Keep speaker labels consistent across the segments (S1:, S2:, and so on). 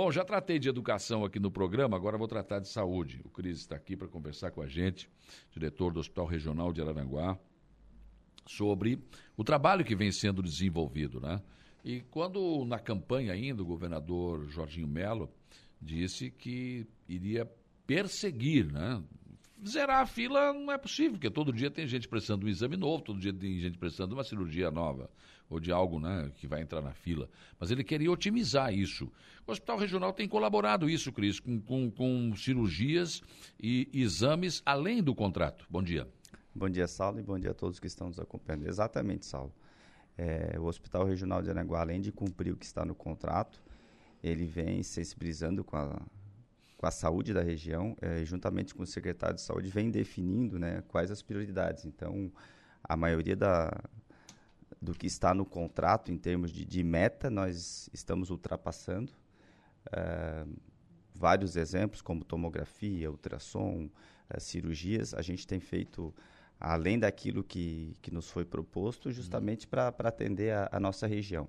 S1: Bom, já tratei de educação aqui no programa, agora vou tratar de saúde. O Cris está aqui para conversar com a gente, diretor do Hospital Regional de Araranguá, sobre o trabalho que vem sendo desenvolvido, né? E quando na campanha ainda o governador Jorginho Melo disse que iria perseguir, né? Zerar a fila não é possível, porque todo dia tem gente precisando de um exame novo, todo dia tem gente precisando de uma cirurgia nova, ou de algo né, que vai entrar na fila. Mas ele queria otimizar isso. O Hospital Regional tem colaborado isso, Cris, com, com, com cirurgias e exames além do contrato. Bom dia.
S2: Bom dia, Saulo, e bom dia a todos que estão nos acompanhando. Exatamente, Saulo. É, o Hospital Regional de Aranguá, além de cumprir o que está no contrato, ele vem sensibilizando com a, com a saúde da região, é, juntamente com o secretário de saúde, vem definindo né, quais as prioridades. Então, a maioria da, do que está no contrato em termos de, de meta, nós estamos ultrapassando. É, vários exemplos, como tomografia, ultrassom, é, cirurgias, a gente tem feito além daquilo que, que nos foi proposto, justamente uhum. para atender a, a, nossa região.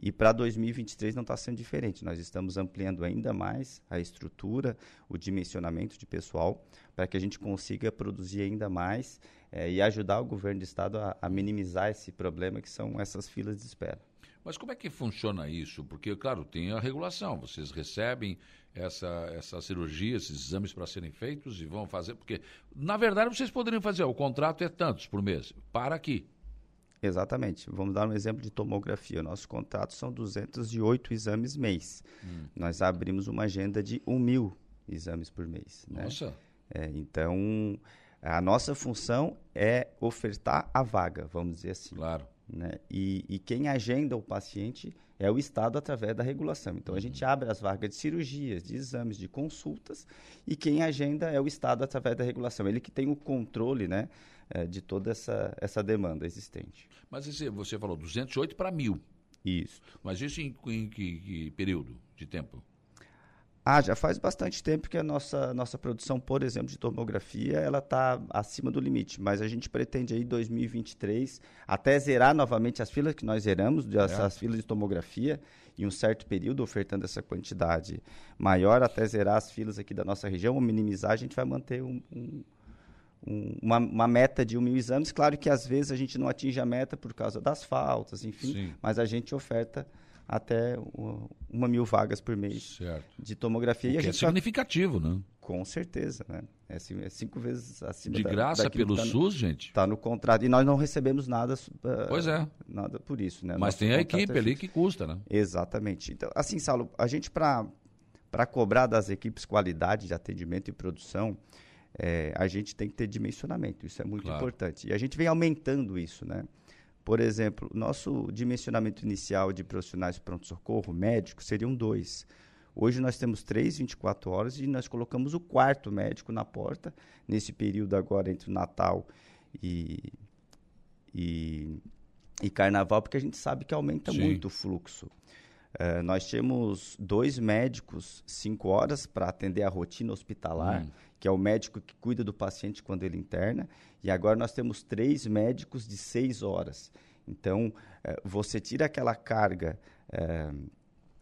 S2: E para 2023 não está sendo diferente. Nós estamos ampliando ainda mais a estrutura, o dimensionamento de pessoal, para que a gente consiga produzir ainda mais é, e ajudar o governo do estado a, a minimizar esse problema que são essas filas de espera.
S1: Mas como é que funciona isso? Porque, claro, tem a regulação. Vocês recebem essa, essa cirurgia, esses exames para serem feitos e vão fazer. Porque, na verdade, vocês poderiam fazer, o contrato é tantos por mês. Para aqui.
S2: Exatamente. Vamos dar um exemplo de tomografia. Nossos contratos são 208 exames mês. Hum. Nós abrimos uma agenda de 1 mil exames por mês. Né?
S1: Nossa!
S2: É, então, a nossa função é ofertar a vaga, vamos dizer assim.
S1: Claro.
S2: Né? E, e, quem agenda o paciente é o Estado através da regulação. Então, a gente uhum. abre as vagas de cirurgias, de exames, de consultas, e quem agenda é o Estado através da regulação. Ele que tem o controle né, é, de toda essa, essa demanda existente.
S1: Mas esse, você falou 208 para mil.
S2: Isso.
S1: Mas isso em, em que, que período de tempo?
S2: Ah, já faz bastante tempo que a nossa, nossa produção, por exemplo, de tomografia, ela está acima do limite. Mas a gente pretende aí 2023 até zerar novamente as filas que nós zeramos, é. filas de tomografia, em um certo período, ofertando essa quantidade maior, até zerar as filas aqui da nossa região, ou minimizar, a gente vai manter um, um, uma, uma, meta de um mil exames. Claro que às vezes a gente não atinge a meta por causa das faltas, enfim, Sim. mas a gente oferta até uma mil vagas por mês
S1: certo.
S2: de tomografia.
S1: O
S2: e
S1: a
S2: gente é
S1: significativo, tá... né?
S2: Com certeza, né? É, é, cinco vezes acima
S1: De graça pelo
S2: tá
S1: SUS, no, gente?
S2: Está no contrato. E nós não recebemos nada.
S1: Uh, pois é.
S2: Nada por isso, né?
S1: Mas Nosso tem a equipe é ali que custa, né?
S2: Exatamente. Então, assim, Saulo, a gente para para cobrar das equipes qualidade de atendimento e produção, é, a gente tem que ter dimensionamento. Isso é muito claro. importante. E a gente vem aumentando isso, né? Por exemplo, nosso dimensionamento inicial de profissionais de pronto-socorro, médicos, seriam dois. Hoje nós temos três 24 horas e nós colocamos o quarto médico na porta, nesse período agora entre o Natal e, e, e Carnaval, porque a gente sabe que aumenta Sim. muito o fluxo. Uh, nós temos dois médicos, cinco horas, para atender a rotina hospitalar, hum. que é o médico que cuida do paciente quando ele interna, e agora nós temos três médicos de seis horas. Então, uh, você tira aquela carga uh,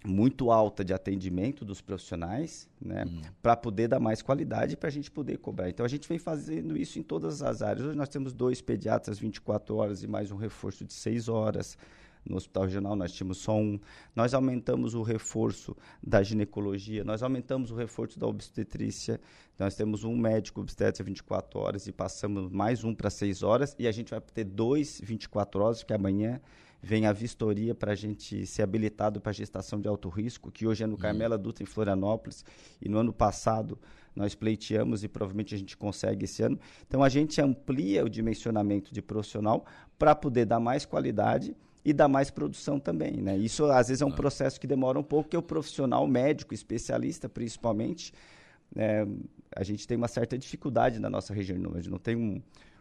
S2: muito alta de atendimento dos profissionais, né, hum. para poder dar mais qualidade para a gente poder cobrar. Então, a gente vem fazendo isso em todas as áreas. Hoje nós temos dois pediatras 24 horas e mais um reforço de seis horas. No hospital regional nós tínhamos só um. Nós aumentamos o reforço da ginecologia, nós aumentamos o reforço da obstetrícia. Nós temos um médico obstetra 24 horas e passamos mais um para 6 horas. E a gente vai ter dois 24 horas, porque amanhã vem a vistoria para a gente ser habilitado para gestação de alto risco, que hoje é no uhum. Carmela Dutra, em Florianópolis, e no ano passado nós pleiteamos e provavelmente a gente consegue esse ano. Então a gente amplia o dimensionamento de profissional para poder dar mais qualidade e dar mais produção também, né? Isso às vezes é um processo que demora um pouco, que o profissional médico, especialista principalmente, é, a gente tem uma certa dificuldade na nossa região, a gente não tem um,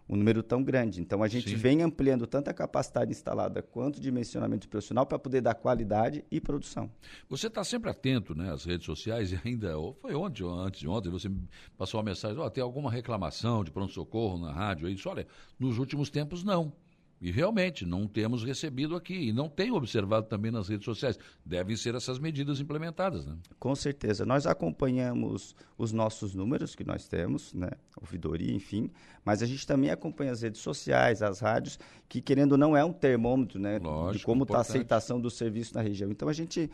S2: um número tão grande. Então a gente Sim. vem ampliando tanto a capacidade instalada quanto o dimensionamento profissional para poder dar qualidade e produção.
S1: Você está sempre atento né, às redes sociais e ainda, foi ontem ou antes de ontem, você passou uma mensagem, oh, tem alguma reclamação de pronto-socorro na rádio? Aí disse, olha, nos últimos tempos não E realmente não temos recebido aqui e não tenho observado também nas redes sociais. Devem ser essas medidas implementadas, né?
S2: Com certeza. Nós acompanhamos os nossos números que nós temos, né? Ouvidoria, enfim, mas a gente também acompanha as redes sociais, as rádios, que querendo ou não é um termômetro, né? Lógico, de como está a aceitação do serviço na região. Então a gente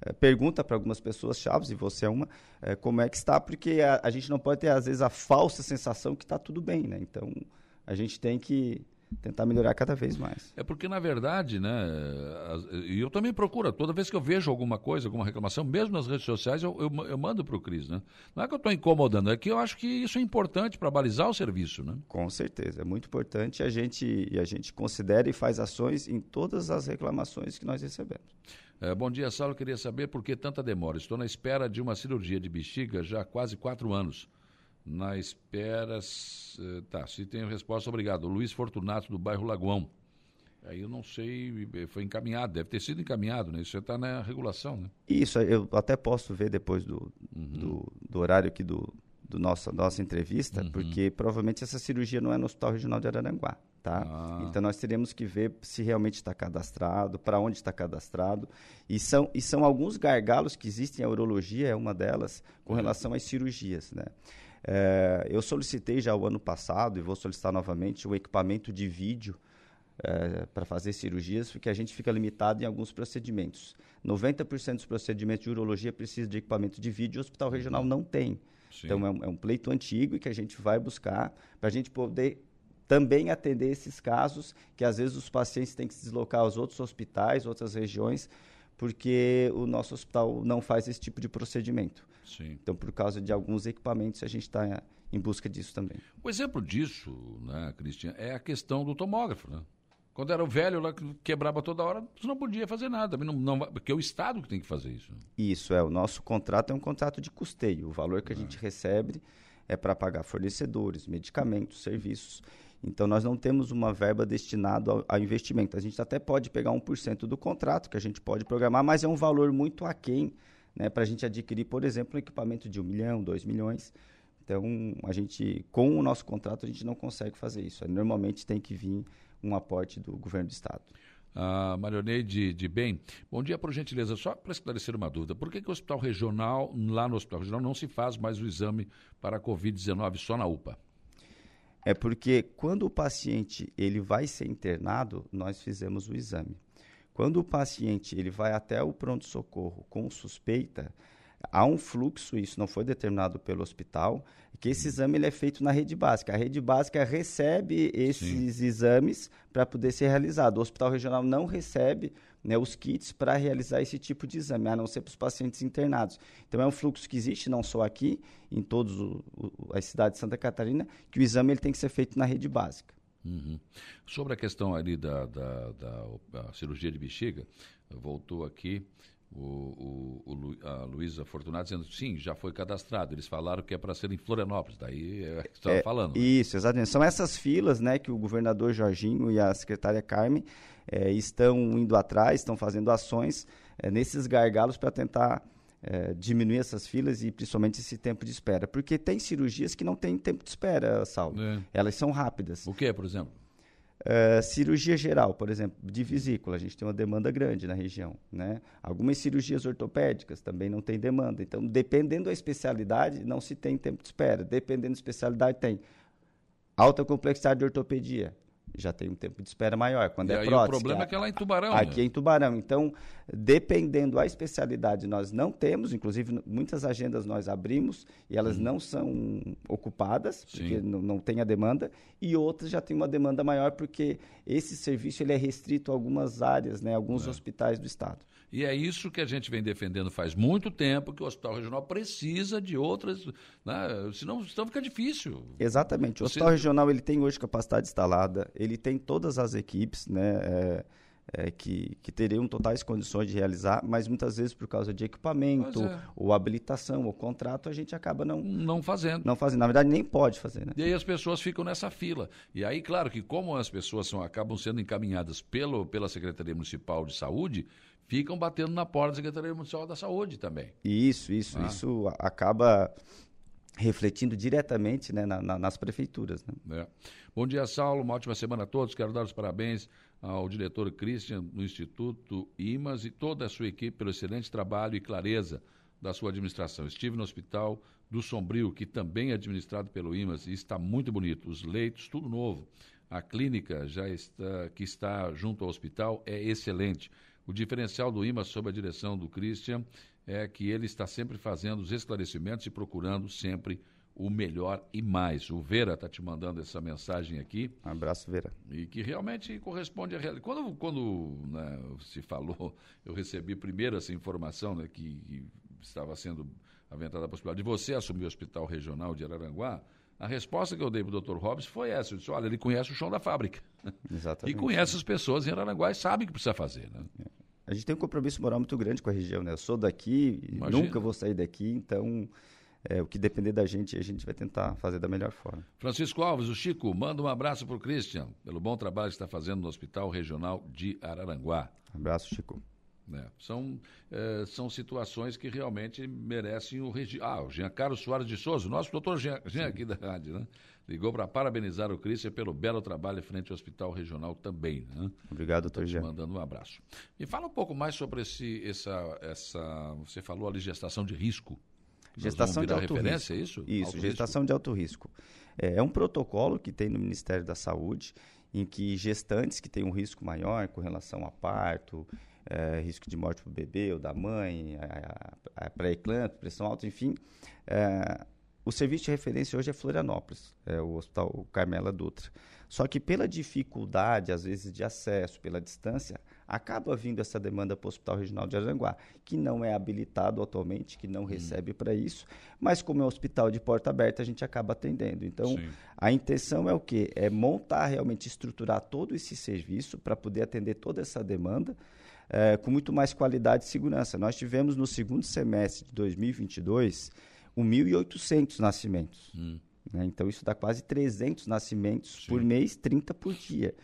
S2: é, pergunta para algumas pessoas chaves, e você é uma, é, como é que está, porque a, a gente não pode ter, às vezes, a falsa sensação que está tudo bem, né? Então, a gente tem que tentar melhorar cada vez mais.
S1: É porque, na verdade, né, e eu também procuro, toda vez que eu vejo alguma coisa, alguma reclamação, mesmo nas redes sociais, eu, eu, eu mando para o Cris, né? Não é que eu estou incomodando, é que eu acho que isso é importante para balizar o serviço, né?
S2: Com certeza, é muito importante a gente, e a gente considera e faz ações em todas as reclamações que nós recebemos.
S1: É, bom dia, Saulo. Queria saber por que tanta demora. Estou na espera de uma cirurgia de bexiga já há quase quatro anos na espera. Eh, tá, se tem resposta, obrigado. Luiz Fortunato, do bairro Lagoão. Aí eu não sei, eh, foi encaminhado, deve ter sido encaminhado, né? Isso já está na regulação, né?
S2: Isso, eu até posso ver depois do, uhum. do, do, horário aqui do, do nossa, nossa entrevista, uhum. porque provavelmente essa cirurgia não é no Hospital Regional de Araranguá, tá? Ah. Então nós teremos que ver se realmente está cadastrado, para onde está cadastrado, e são, e são alguns gargalos que existem, a urologia é uma delas, com uhum. relação às cirurgias, né? É, eu solicitei já o ano passado e vou solicitar novamente o equipamento de vídeo é, para fazer cirurgias, porque a gente fica limitado em alguns procedimentos. 90% dos procedimentos de urologia precisam de equipamento de vídeo e o hospital regional não tem. Sim. Então é um, é um pleito antigo e que a gente vai buscar para a gente poder também atender esses casos que às vezes os pacientes têm que se deslocar aos outros hospitais, outras regiões, porque o nosso hospital não faz esse tipo de procedimento. Sim. Então, por causa de alguns equipamentos, a gente está em busca disso também.
S1: O exemplo disso, né, Cristian, é a questão do tomógrafo, né? Quando era o velho lá que quebrava toda hora, você não podia fazer nada, não, não, porque é o Estado que tem que fazer isso.
S2: Isso, é. O nosso contrato é um contrato de custeio. O valor que a gente recebe é para pagar fornecedores, medicamentos, serviços. Então, nós não temos uma verba destinada ao, ao investimento. A gente até pode pegar 1% do contrato, que a gente pode programar, mas é um valor muito aquém né, para a gente adquirir, por exemplo, um equipamento de 1 milhão, 2 milhões. Então, a gente, com o nosso contrato, a gente não consegue fazer isso. Normalmente tem que vir um aporte do governo do Estado.
S1: Ah, Marioneide de Bem, bom dia, por gentileza, só para esclarecer uma dúvida, por que, que o hospital regional, lá no hospital regional, não se faz mais o exame para a Covid-19 só na UPA?
S2: É porque quando o paciente ele vai ser internado, nós fizemos o exame. Quando o paciente ele vai até o pronto-socorro com suspeita, há um fluxo, isso não foi determinado pelo hospital, que esse exame ele é feito na rede básica. A rede básica recebe esses Sim. exames para poder ser realizado. O hospital regional não recebe né, os kits para realizar esse tipo de exame, a não ser para os pacientes internados. Então é um fluxo que existe não só aqui, em todas as cidades de Santa Catarina, que o exame ele tem que ser feito na rede básica.
S1: Uhum. Sobre a questão ali da, da, da, da cirurgia de bexiga, voltou aqui o, o, o, a Luísa Fortunato dizendo sim, já foi cadastrado. Eles falaram que é para ser em Florianópolis, daí é que estava é, falando.
S2: Né? Isso, exatamente. São essas filas né, que o governador Jorginho e a secretária Carmen é, estão indo atrás, estão fazendo ações é, nesses gargalos para tentar é, diminuir essas filas e principalmente esse tempo de espera. Porque tem cirurgias que não tem tempo de espera, Saulo. É. Elas são rápidas.
S1: O que, por exemplo?
S2: Uh, cirurgia geral, por exemplo, de vesícula, a gente tem uma demanda grande na região. Né? Algumas cirurgias ortopédicas também não tem demanda. Então, dependendo da especialidade, não se tem tempo de espera. Dependendo da especialidade, tem alta complexidade de ortopedia já tem um tempo de espera maior. Quando e é prótese,
S1: o problema é que é lá em Tubarão.
S2: Aqui
S1: né?
S2: em Tubarão. Então, dependendo da especialidade, nós não temos, inclusive muitas agendas nós abrimos e elas hum. não são ocupadas, porque não, não tem a demanda, e outras já tem uma demanda maior, porque esse serviço ele é restrito a algumas áreas, né, alguns é. hospitais do estado.
S1: E é isso que a gente vem defendendo faz muito tempo, que o Hospital Regional precisa de outras, né? senão, senão fica difícil.
S2: Exatamente. O Hospital Regional ele tem hoje capacidade instalada, ele tem todas as equipes, né? É, é, que, que teriam totais condições de realizar, mas muitas vezes por causa de equipamento, é. ou habilitação, ou contrato, a gente acaba não...
S1: Não fazendo.
S2: Não fazendo. Na verdade, nem pode fazer, né?
S1: E aí as pessoas ficam nessa fila. E aí, claro que como as pessoas são, acabam sendo encaminhadas pelo, pela Secretaria Municipal de Saúde, ficam batendo na porta da Secretaria Municipal da Saúde também.
S2: Isso, isso, ah. isso acaba refletindo diretamente né, na, na, nas prefeituras. Né?
S1: É. Bom dia, Saulo. Uma ótima semana a todos. Quero dar os parabéns ao diretor Christian do Instituto IMAS e toda a sua equipe pelo excelente trabalho e clareza da sua administração. Estive no hospital do Sombrio, que também é administrado pelo IMAS, e está muito bonito. Os leitos, tudo novo. A clínica já está, que está junto ao hospital é excelente. O diferencial do IMAS sob a direção do Christian é que ele está sempre fazendo os esclarecimentos e procurando sempre o melhor e mais. O Vera está te mandando essa mensagem aqui.
S2: Um abraço, Vera.
S1: E que realmente corresponde à realidade. Quando, quando né, se falou, eu recebi primeiro essa informação né, que, que estava sendo aventada a possibilidade de você assumir o Hospital Regional de Araranguá, a resposta que eu dei para o Dr. Hobbs foi essa. Eu disse, olha, ele conhece o chão da fábrica. Exatamente. E conhece as pessoas em Araranguá e sabe o que precisa fazer. Né?
S2: A gente tem um compromisso moral muito grande com a região. Né? Eu sou daqui, Imagina. nunca vou sair daqui, então é, o que depender da gente, a gente vai tentar fazer da melhor forma.
S1: Francisco Alves, o Chico, manda um abraço para o Christian, pelo bom trabalho que está fazendo no Hospital Regional de Araranguá.
S2: abraço, Chico.
S1: É, são, é, são situações que realmente merecem o registro. Ah, o Jean Carlos Soares de Souza, nosso doutor Jean, Jean aqui da rádio, né? Ligou para parabenizar o Christian pelo belo trabalho frente ao Hospital Regional também. Né?
S2: Obrigado, doutor Jean.
S1: Mandando um abraço. Me fala um pouco mais sobre esse, essa, essa. Você falou ali gestação de risco.
S2: Gestação de alto
S1: risco. isso?
S2: Isso, alto gestação risco. de alto risco. É, é um protocolo que tem no Ministério da Saúde em que gestantes que têm um risco maior com relação a parto, é, risco de morte para o bebê ou da mãe, a, a, a pré-eclâmpsia, pressão alta, enfim, é, o serviço de referência hoje é Florianópolis, é o Hospital Carmela Dutra. Só que pela dificuldade, às vezes, de acesso, pela distância, acaba vindo essa demanda para o Hospital Regional de Aranguá, que não é habilitado atualmente, que não hum. recebe para isso, mas como é um hospital de porta aberta, a gente acaba atendendo. Então, Sim. a intenção é o quê? É montar, realmente estruturar todo esse serviço para poder atender toda essa demanda, é, com muito mais qualidade e segurança. Nós tivemos no segundo semestre de 2022 1.800 nascimentos. Hum. Né? Então, isso dá quase 300 nascimentos Sim. por mês, 30 por dia.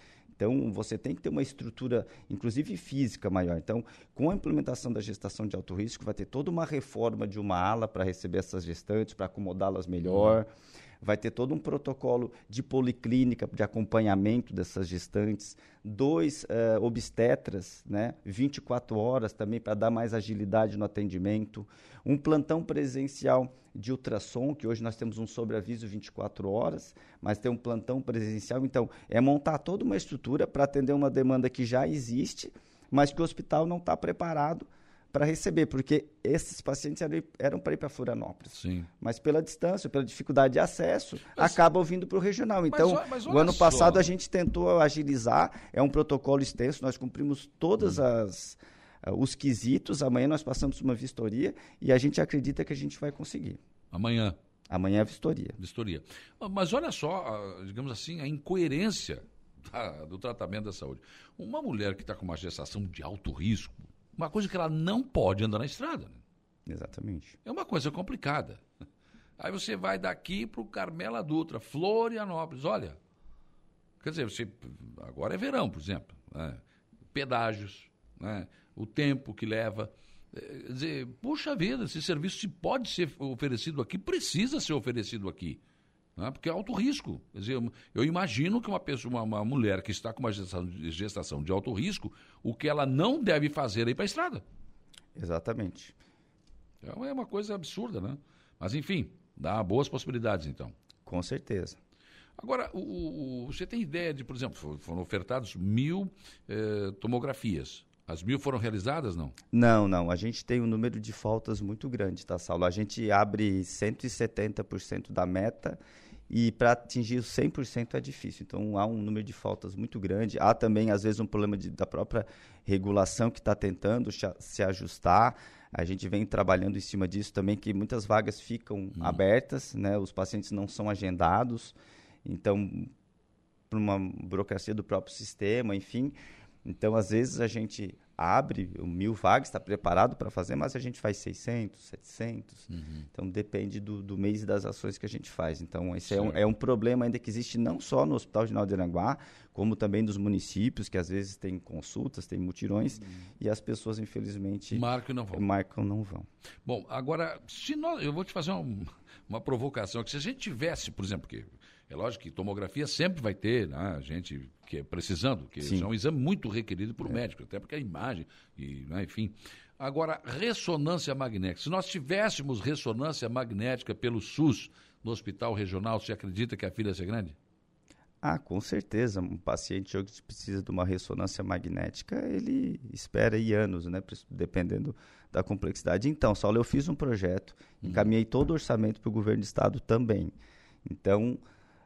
S2: Então, você tem que ter uma estrutura, inclusive física, maior. Então, com a implementação da gestação de alto risco, vai ter toda uma reforma de uma ala para receber essas gestantes, para acomodá-las melhor. Hum vai ter todo um protocolo de policlínica, de acompanhamento dessas gestantes, dois uh, obstetras, né, 24 horas também para dar mais agilidade no atendimento, um plantão presencial de ultrassom, que hoje nós temos um sobreaviso 24 horas, mas tem um plantão presencial, então é montar toda uma estrutura para atender uma demanda que já existe, mas que o hospital não está preparado para receber, porque esses pacientes eram, para ir para Florianópolis. Sim. Mas pela distância, pela dificuldade de acesso, mas, acabam vindo para o regional. Então, mas, mas o ano passado a gente tentou agilizar, é um protocolo extenso, nós cumprimos todas hum. as uh, os quesitos, amanhã nós passamos uma vistoria e a gente acredita que a gente vai conseguir.
S1: Amanhã.
S2: Amanhã é a vistoria.
S1: Vistoria. Mas olha só, digamos assim, a incoerência do tratamento da saúde. Uma mulher que está com uma gestação de alto risco, uma coisa que ela não pode andar na estrada. Né?
S2: Exatamente.
S1: É uma coisa complicada. Aí você vai daqui para o Carmela Dutra, Florianópolis. Olha, quer dizer, você, agora é verão, por exemplo. Né? Pedágios, né? o tempo que leva. É, quer dizer, puxa vida, esse serviço se pode ser oferecido aqui, precisa ser oferecido aqui. Né? Porque é alto risco. Quer dizer, eu imagino que uma pessoa, uma, mulher que está com uma gestação, gestação, de alto risco, o que ela não deve fazer é ir para a estrada.
S2: Exatamente.
S1: Então é uma coisa absurda, né? Mas enfim, dá boas possibilidades então.
S2: Com certeza.
S1: Agora, o, o, você tem ideia de, por exemplo, foram ofertados mil eh, tomografias. As mil foram realizadas, não?
S2: Não, não. A gente tem um número de faltas muito grande, tá, Saulo? A gente abre 170% da meta e para atingir os 100% é difícil. Então há um número de faltas muito grande. Há também, às vezes, um problema de, da própria regulação que está tentando se ajustar. A gente vem trabalhando em cima disso também, que muitas vagas ficam hum. abertas, né? os pacientes não são agendados. Então, por uma burocracia do próprio sistema, enfim. Então, às vezes, a gente abre mil vagas, está preparado para fazer, mas a gente faz 600, 700. Uhum. Então depende do, do mês e das ações que a gente faz. Então esse é um, é um, problema ainda que existe não só no Hospital Regional de Aranguá, como também dos municípios, que às vezes tem consultas, tem mutirões, uhum. e as pessoas, infelizmente,
S1: marcam não vão.
S2: Marcam não vão.
S1: Bom, agora, se nós, eu vou te fazer um, uma provocação, que se a gente tivesse, por exemplo, que é lógico que tomografia sempre vai ter, né, gente que é precisando, que Sim. é um exame muito requerido por é. médico, até porque a imagem, e, né, enfim. Agora, ressonância magnética. Se nós tivéssemos ressonância magnética pelo SUS no hospital regional, você acredita que a fila ia ser grande?
S2: Ah, com certeza. Um paciente hoje que precisa de uma ressonância magnética, ele espera aí anos, né? Dependendo da complexidade. Então, Saulo, eu fiz um projeto, uhum. encaminhei todo o orçamento para o governo do estado também. Então,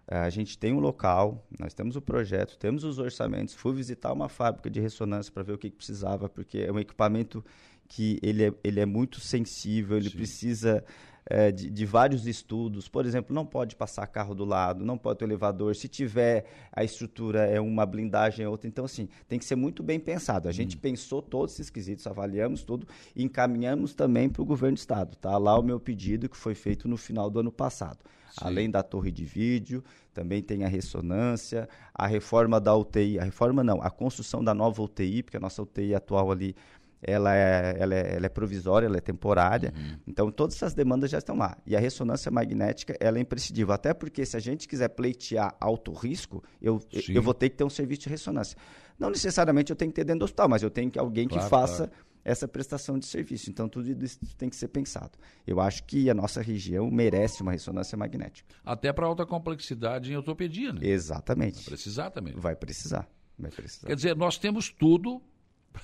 S2: a gente tem um local, nós temos o projeto, temos os orçamentos. Fui visitar uma fábrica de ressonância para ver o que, que, precisava, porque é um equipamento que ele é, ele é muito sensível, ele Sim. precisa é, de, de, vários estudos. Por exemplo, não pode passar carro do lado, não pode ter elevador. Se tiver, a estrutura é uma blindagem é outra. Então, assim, tem que ser muito bem pensado. A gente hum. pensou todos esses quesitos, avaliamos tudo e encaminhamos também para o governo do estado. Tá lá o meu pedido que foi feito no final do ano passado. Sim. Além da torre de vídeo, também tem a ressonância, a reforma da UTI, a reforma não, a construção da nova UTI, porque a nossa UTI atual ali ela é, ela é, ela é provisória, ela é temporária. Uhum. Então, todas essas demandas já estão lá. E a ressonância magnética, ela é imprescindível. Até porque, se a gente quiser pleitear alto risco, eu, eu vou ter que ter um serviço de ressonância. Não necessariamente eu tenho que ter dentro do hospital, mas eu tenho que alguém claro, que faça claro. essa prestação de serviço. Então, tudo isso tem que ser pensado. Eu acho que a nossa região merece uma ressonância magnética.
S1: Até para alta complexidade em ortopedia, né?
S2: Exatamente.
S1: Vai precisar também.
S2: Vai precisar. Vai precisar.
S1: Quer dizer, nós temos tudo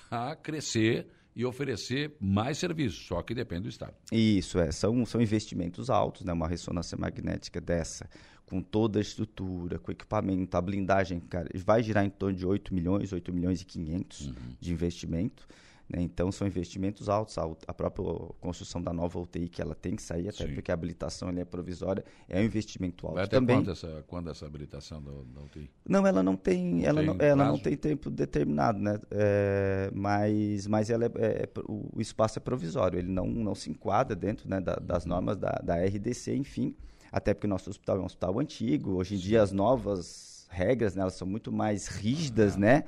S1: para crescer e oferecer mais serviços, só que depende do Estado.
S2: Isso, é. São, são investimentos altos, né? Uma ressonância magnética dessa, com toda a estrutura, com equipamento, a blindagem, cara, vai girar em torno de 8 milhões, 8 milhões e 500 uhum. de investimento. Né? Então, são investimentos altos. A, própria construção da nova UTI, que ela tem que sair, até Sim. porque a habilitação é provisória, é um investimento alto
S1: Vai até
S2: também.
S1: Quando essa, quando essa habilitação da, da UTI?
S2: Não, ela não tem, ela, não, ela não tem tempo determinado, né? É, mas mas ela é, é, o, o, espaço é provisório, ele não, não se enquadra dentro né, da, das uhum. normas da, da RDC, enfim. Até porque o nosso hospital é um hospital antigo, hoje em Sim. dia as novas regras né, elas são muito mais rígidas, ah, né?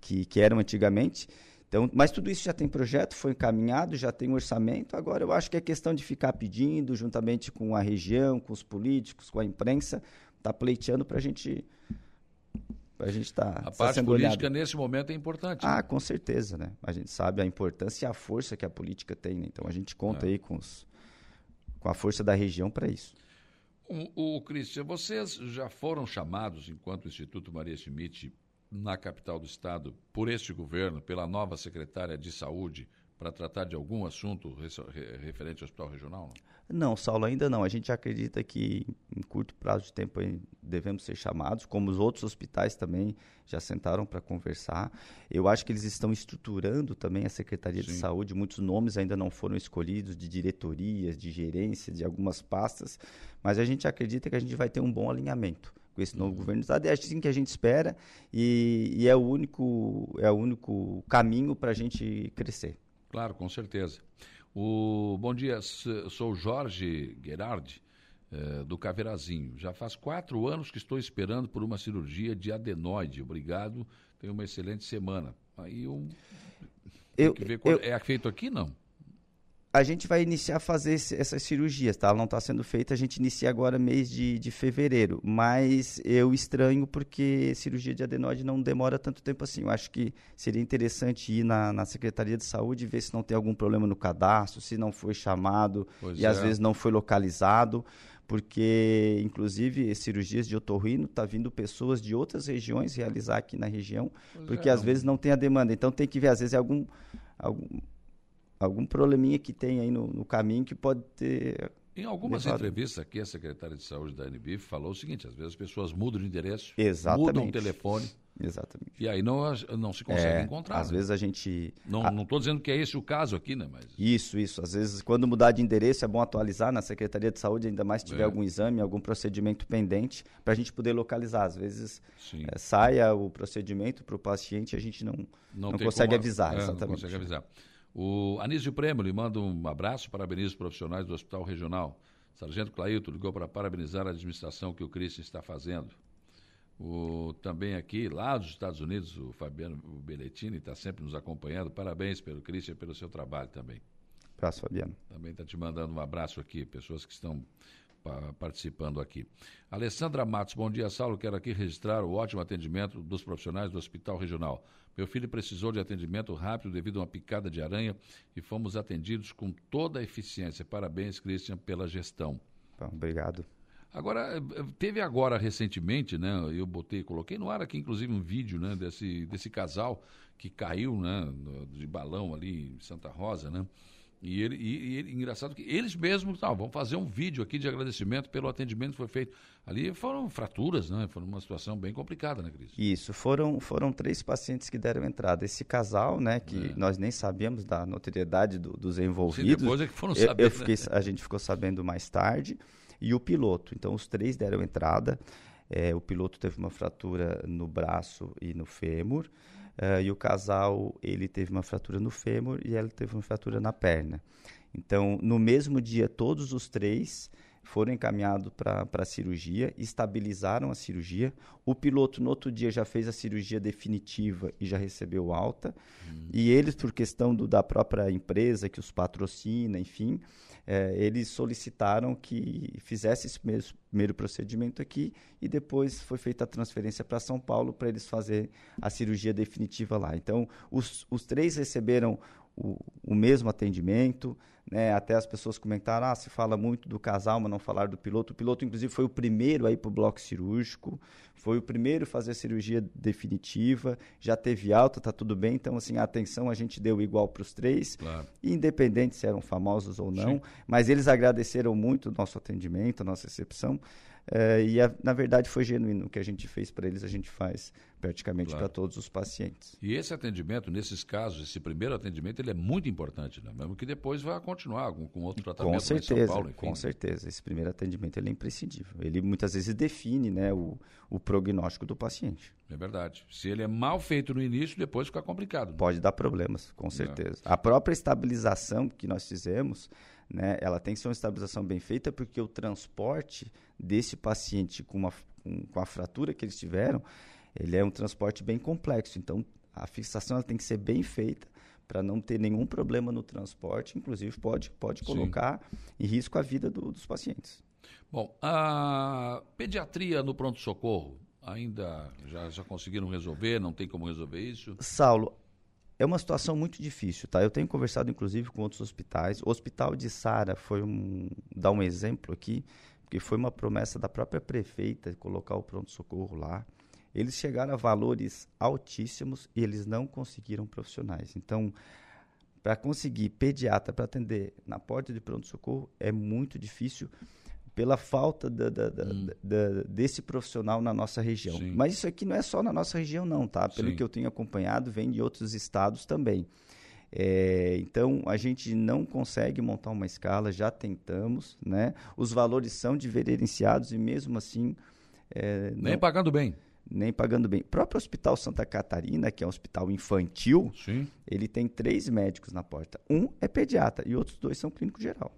S2: Que, que eram antigamente. Então, mas tudo isso já tem projeto, foi encaminhado, já tem um orçamento. Agora eu acho que é questão de ficar pedindo, juntamente com a região, com os políticos, com a imprensa, tá pleiteando para a gente a gente tá
S1: a parte política olhado. nesse momento é importante.
S2: Ah, né? com certeza, né? A gente sabe a importância e a força que a política tem, né? Então a gente conta é. aí com, os, com a força da região para isso.
S1: O, o Cristian, vocês já foram chamados, enquanto o Instituto Maria Schmidt, na capital do estado por este governo, pela nova secretária de saúde, para tratar de algum assunto referente ao hospital regional?
S2: Não? não, Saulo, ainda não. A gente acredita que em curto prazo de tempo devemos ser chamados, como os outros hospitais também já sentaram para conversar. Eu acho que eles estão estruturando também a Secretaria Sim. de Saúde. Muitos nomes ainda não foram escolhidos de diretorias, de gerência, de algumas pastas, mas a gente acredita que a gente vai ter um bom alinhamento com esse novo governo do estado. É assim que a gente espera e, e é o único é o único caminho para a gente crescer.
S1: Claro, com certeza. O bom dia, sou Jorge Gerardi eh, do Caveirazinho. Já faz quatro anos que estou esperando por uma cirurgia de adenoide. Obrigado. Tenha uma excelente semana. Aí um, eu, eu, é feito aqui não?
S2: A gente vai iniciar a fazer esse, essas cirurgias, tá? Ela não está sendo feita, a gente inicia agora mês de, de fevereiro. Mas eu estranho porque cirurgia de adenoide não demora tanto tempo assim. Eu acho que seria interessante ir na, na Secretaria de Saúde e ver se não tem algum problema no cadastro, se não foi chamado pois e é. às vezes não foi localizado. Porque, inclusive, cirurgias de otorrino, está vindo pessoas de outras regiões realizar aqui na região, pois porque é. às vezes não tem a demanda. Então tem que ver, às vezes, é algum, algum algum probleminha que tem aí no, no caminho que pode ter.
S1: Em algumas levado. entrevistas aqui, a secretária de saúde da NB falou o seguinte: às vezes as pessoas mudam de endereço,
S2: Exatamente.
S1: mudam o telefone.
S2: Exatamente.
S1: E aí não, não se consegue é, encontrar.
S2: Às né? vezes a gente.
S1: Não estou dizendo que é esse o caso aqui, né? Mas...
S2: Isso, isso. Às vezes, quando mudar de endereço, é bom atualizar na Secretaria de Saúde, ainda mais se tiver é. algum exame, algum procedimento pendente, para a gente poder localizar. Às vezes é, saia o procedimento para o paciente e a gente não, não, não consegue como, avisar. É, exatamente. Não consegue
S1: avisar. O Anísio Prêmio lhe manda um abraço, parabeniza os profissionais do Hospital Regional. Sargento Clailton ligou para parabenizar a administração que o Cristian está fazendo. O, também aqui, lá dos Estados Unidos, o Fabiano Belletini está sempre nos acompanhando. Parabéns pelo Cristian pelo seu trabalho também.
S2: Abraço, Fabiano.
S1: Também está te mandando um abraço aqui, pessoas que estão participando aqui. Alessandra Matos, bom dia, Saulo. Quero aqui registrar o ótimo atendimento dos profissionais do Hospital Regional. Meu filho precisou de atendimento rápido devido a uma picada de aranha e fomos atendidos com toda a eficiência. Parabéns, Christian, pela gestão.
S2: Bom, obrigado.
S1: Agora, teve agora recentemente, né? Eu botei, coloquei no ar aqui, inclusive, um vídeo né, desse, desse casal que caiu né, de balão ali em Santa Rosa, né? E ele, e, engraçado que eles mesmos, tá, vão fazer um vídeo aqui de agradecimento pelo atendimento que foi feito. Ali foram fraturas, né? Foi uma situação bem complicada, né, Cris?
S2: Isso, foram, foram três pacientes que deram entrada. Esse casal, né, que é. nós nem sabíamos da notoriedade do, dos envolvidos. Sim,
S1: depois é que foram saber.
S2: Eu, eu fiquei, a gente ficou sabendo mais tarde. E o piloto. Então, os três deram entrada. É, o piloto teve uma fratura no braço e no fêmur. Uh, e o casal, ele teve uma fratura no fêmur e ela teve uma fratura na perna. Então, no mesmo dia, todos os três foram encaminhados para a cirurgia, estabilizaram a cirurgia. O piloto, no outro dia, já fez a cirurgia definitiva e já recebeu alta. Hum. E eles, por questão do, da própria empresa que os patrocina, enfim, é, eles solicitaram que fizesse esse mesmo, primeiro procedimento aqui e depois foi feita a transferência para São Paulo para eles fazerem a cirurgia definitiva lá. Então, os, os três receberam o, o mesmo atendimento, né? Até as pessoas comentaram, ah, se fala muito do casal, mas não falar do piloto. O piloto, inclusive, foi o primeiro a ir para o bloco cirúrgico, foi o primeiro a fazer a cirurgia definitiva, já teve alta, tá tudo bem. Então, assim, a atenção a gente deu igual para os três, claro. independente se eram famosos ou não. Sim. Mas eles agradeceram muito o nosso atendimento, a nossa recepção. É, e a, na verdade foi genuíno. O que a gente fez para eles, a gente faz praticamente claro. para todos os pacientes.
S1: E esse atendimento, nesses casos, esse primeiro atendimento, ele é muito importante, né? mesmo que depois vá continuar com, com outro tratamento
S2: com certeza, Paulo, Com certeza, esse primeiro atendimento ele é imprescindível. Ele muitas vezes define né, o, o prognóstico do paciente.
S1: É verdade. Se ele é mal feito no início, depois fica complicado.
S2: Pode dar problemas, com é. certeza. É. A própria estabilização que nós fizemos, né, ela tem que ser uma estabilização bem feita, porque o transporte desse paciente com, uma, com, com a fratura que eles tiveram, ele é um transporte bem complexo. Então, a fixação ela tem que ser bem feita para não ter nenhum problema no transporte, inclusive pode, pode colocar Sim. em risco a vida do, dos pacientes.
S1: Bom, a pediatria no pronto-socorro, ainda já, já conseguiram resolver? Não tem como resolver isso?
S2: Saulo, é uma situação muito difícil, tá? Eu tenho conversado, inclusive, com outros hospitais. O Hospital de Sara foi um... dar um exemplo aqui porque foi uma promessa da própria prefeita colocar o pronto-socorro lá. Eles chegaram a valores altíssimos e eles não conseguiram profissionais. Então, para conseguir pediatra para atender na porta de pronto-socorro é muito difícil pela falta da, da, hum. da, desse profissional na nossa região. Sim. Mas isso aqui não é só na nossa região, não, tá? Pelo Sim. que eu tenho acompanhado, vem de outros estados também. É, então, a gente não consegue montar uma escala, já tentamos, né? Os valores são diferenciados e mesmo assim...
S1: É, nem não, pagando bem.
S2: Nem pagando bem. O próprio Hospital Santa Catarina, que é um hospital infantil,
S1: Sim.
S2: ele tem três médicos na porta. Um é pediatra e outros dois são clínico geral.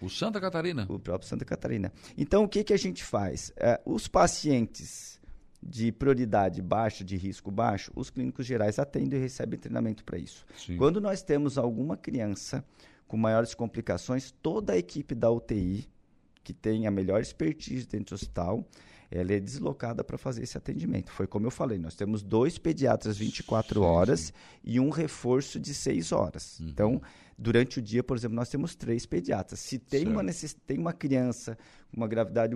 S1: O Santa Catarina?
S2: O próprio Santa Catarina. Então, o que, que a gente faz? É, os pacientes de prioridade baixa, de risco baixo, os clínicos gerais atendem e recebem treinamento para isso. Sim. Quando nós temos alguma criança com maiores complicações, toda a equipe da UTI, que tem a melhor expertise dentro do hospital, ela é deslocada para fazer esse atendimento. Foi como eu falei, nós temos dois pediatras 24 sim, horas sim. e um reforço de 6 horas. Uhum. Então, durante o dia, por exemplo, nós temos três pediatras. Se tem, uma, necess... tem uma criança com uma gravidade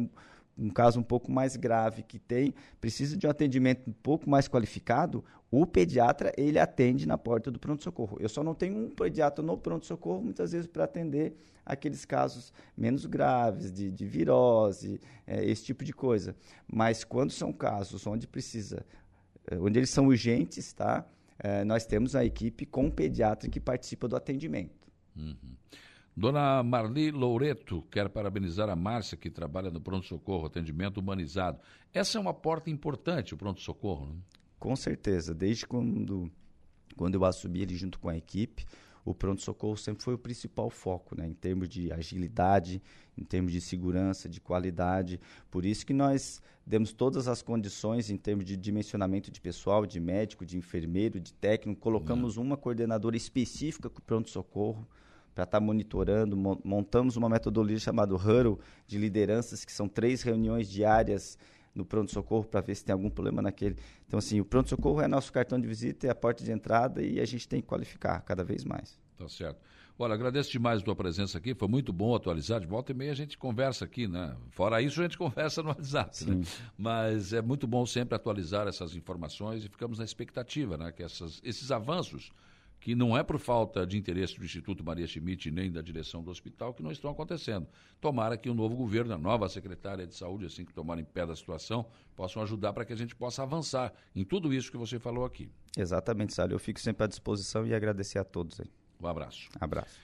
S2: um caso um pouco mais grave que tem, precisa de um atendimento um pouco mais qualificado, o pediatra ele atende na porta do pronto-socorro. Eu só não tenho um pediatra no pronto-socorro, muitas vezes, para atender aqueles casos menos graves, de, de virose, é, esse tipo de coisa. Mas quando são casos onde precisa onde eles são urgentes, tá? É, nós temos a equipe com pediatra que participa do atendimento.
S1: Uhum. Dona Marli Loureto quer parabenizar a Márcia, que trabalha no pronto-socorro, atendimento humanizado. Essa é uma porta importante, o pronto-socorro, né?
S2: Com certeza. Desde quando, quando eu assumi ele junto com a equipe, o pronto-socorro sempre foi o principal foco, né? em termos de agilidade, em termos de segurança, de qualidade. Por isso que nós demos todas as condições em termos de dimensionamento de pessoal, de médico, de enfermeiro, de técnico. Colocamos uma coordenadora específica com o pronto-socorro para estar tá monitorando. Montamos uma metodologia chamada Huddle de lideranças, que são três reuniões diárias no pronto-socorro para ver se tem algum problema naquele. Então, assim, o pronto-socorro é nosso cartão de visita, é a porta de entrada e a gente tem que qualificar cada vez mais.
S1: Tá certo. Olha, agradeço demais a tua presença aqui, foi muito bom atualizar. De volta e meia a gente conversa aqui, né? Fora isso, a gente conversa no WhatsApp, né? Mas é muito bom sempre atualizar essas informações e ficamos na expectativa, né? Que essas, esses avanços que não é por falta de interesse do Instituto Maria Schmidt nem da direção do hospital que não estão acontecendo. Tomara que o novo governo, a nova secretária de saúde, assim que tomarem pé da situação, possam ajudar para que a gente possa avançar em tudo isso que você falou aqui.
S2: Exatamente, Sálio. Eu fico sempre à disposição e agradecer a todos aí.
S1: Um abraço.
S2: Abraço.